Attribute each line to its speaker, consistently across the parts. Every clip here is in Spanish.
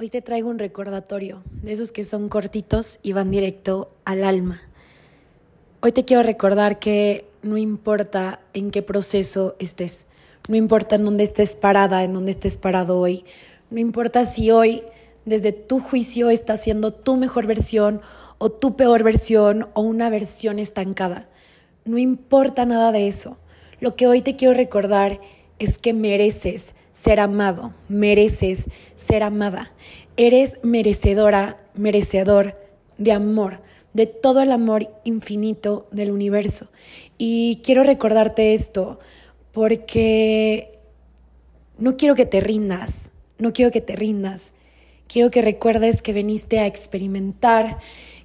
Speaker 1: Hoy te traigo un recordatorio de esos que son cortitos y van directo al alma. Hoy te quiero recordar que no importa en qué proceso estés, no importa en dónde estés parada, en dónde estés parado hoy, no importa si hoy desde tu juicio estás siendo tu mejor versión o tu peor versión o una versión estancada. No importa nada de eso. Lo que hoy te quiero recordar es que mereces ser amado, mereces ser amada. Eres merecedora, merecedor de amor, de todo el amor infinito del universo. Y quiero recordarte esto porque no quiero que te rindas, no quiero que te rindas. Quiero que recuerdes que veniste a experimentar,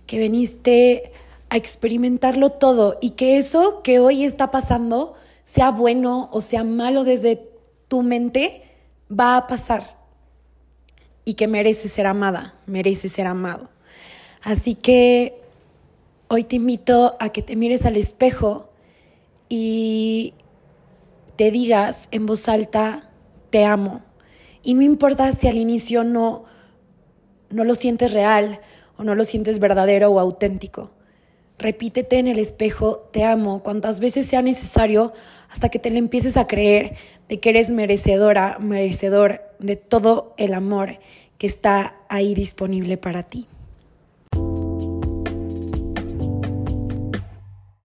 Speaker 1: que veniste a experimentarlo todo y que eso que hoy está pasando, sea bueno o sea malo desde tu mente va a pasar y que merece ser amada, merece ser amado. Así que hoy te invito a que te mires al espejo y te digas en voz alta, te amo. Y no importa si al inicio no, no lo sientes real o no lo sientes verdadero o auténtico. Repítete en el espejo, te amo, cuantas veces sea necesario hasta que te le empieces a creer de que eres merecedora, merecedor de todo el amor que está ahí disponible para ti.